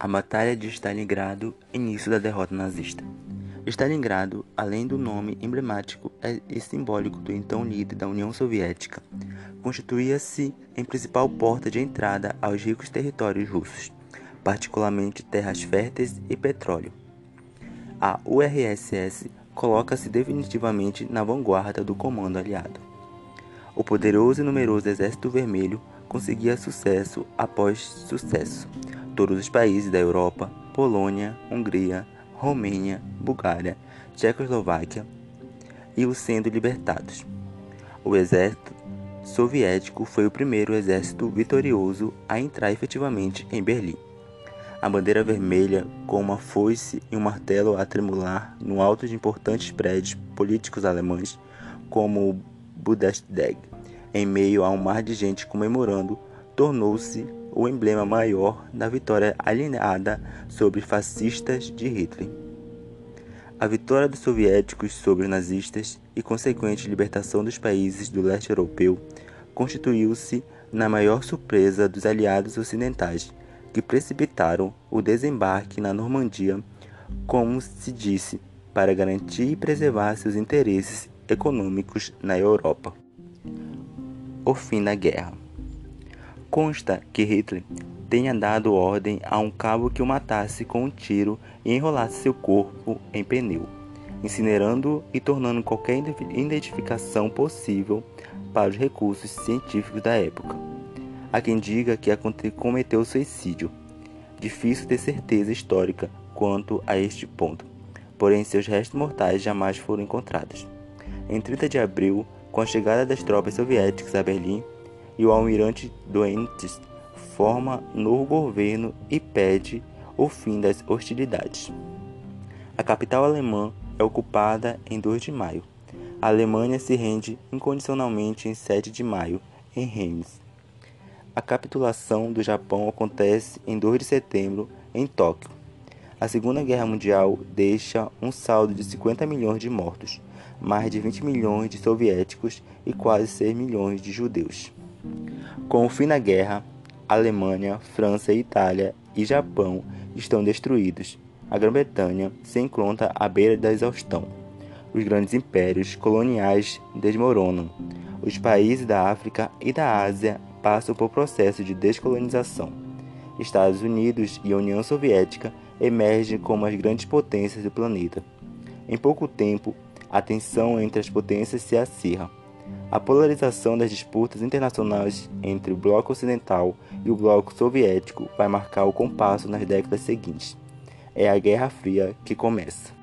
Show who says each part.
Speaker 1: A Batalha de Stalingrado, início da derrota nazista. Stalingrado, além do nome emblemático e simbólico do então líder da União Soviética, constituía-se em principal porta de entrada aos ricos territórios russos, particularmente terras férteis e petróleo. A URSS coloca-se definitivamente na vanguarda do comando aliado. O poderoso e numeroso Exército Vermelho conseguia sucesso após sucesso todos os países da Europa, Polônia, Hungria, Romênia, Bulgária, Tchecoslováquia, e os sendo libertados. O exército soviético foi o primeiro exército vitorioso a entrar efetivamente em Berlim. A bandeira vermelha, com uma foice e um martelo a tremular no alto de importantes prédios políticos alemães, como o Bundestag, em meio a um mar de gente comemorando, tornou-se o emblema maior da vitória alienada sobre fascistas de Hitler. A vitória dos soviéticos sobre os nazistas e consequente libertação dos países do leste europeu constituiu-se na maior surpresa dos aliados ocidentais, que precipitaram o desembarque na Normandia, como se disse, para garantir e preservar seus interesses econômicos na Europa. O fim da guerra. Consta que Hitler tenha dado ordem a um cabo que o matasse com um tiro e enrolasse seu corpo em pneu, incinerando e tornando qualquer identificação possível para os recursos científicos da época. Há quem diga que cometeu suicídio. Difícil ter certeza histórica quanto a este ponto, porém seus restos mortais jamais foram encontrados. Em 30 de abril, com a chegada das tropas soviéticas a Berlim, e o almirante Doentes forma novo governo e pede o fim das hostilidades. A capital alemã é ocupada em 2 de maio. A Alemanha se rende incondicionalmente em 7 de maio, em Reims. A capitulação do Japão acontece em 2 de setembro, em Tóquio. A Segunda Guerra Mundial deixa um saldo de 50 milhões de mortos, mais de 20 milhões de soviéticos e quase 6 milhões de judeus. Com o fim da guerra, Alemanha, França, Itália e Japão estão destruídos. A Grã-Bretanha se encontra à beira da exaustão. Os grandes impérios coloniais desmoronam. Os países da África e da Ásia passam por processo de descolonização. Estados Unidos e União Soviética emergem como as grandes potências do planeta. Em pouco tempo, a tensão entre as potências se acirra. A polarização das disputas internacionais entre o bloco ocidental e o bloco soviético vai marcar o compasso nas décadas seguintes. É a Guerra Fria que começa.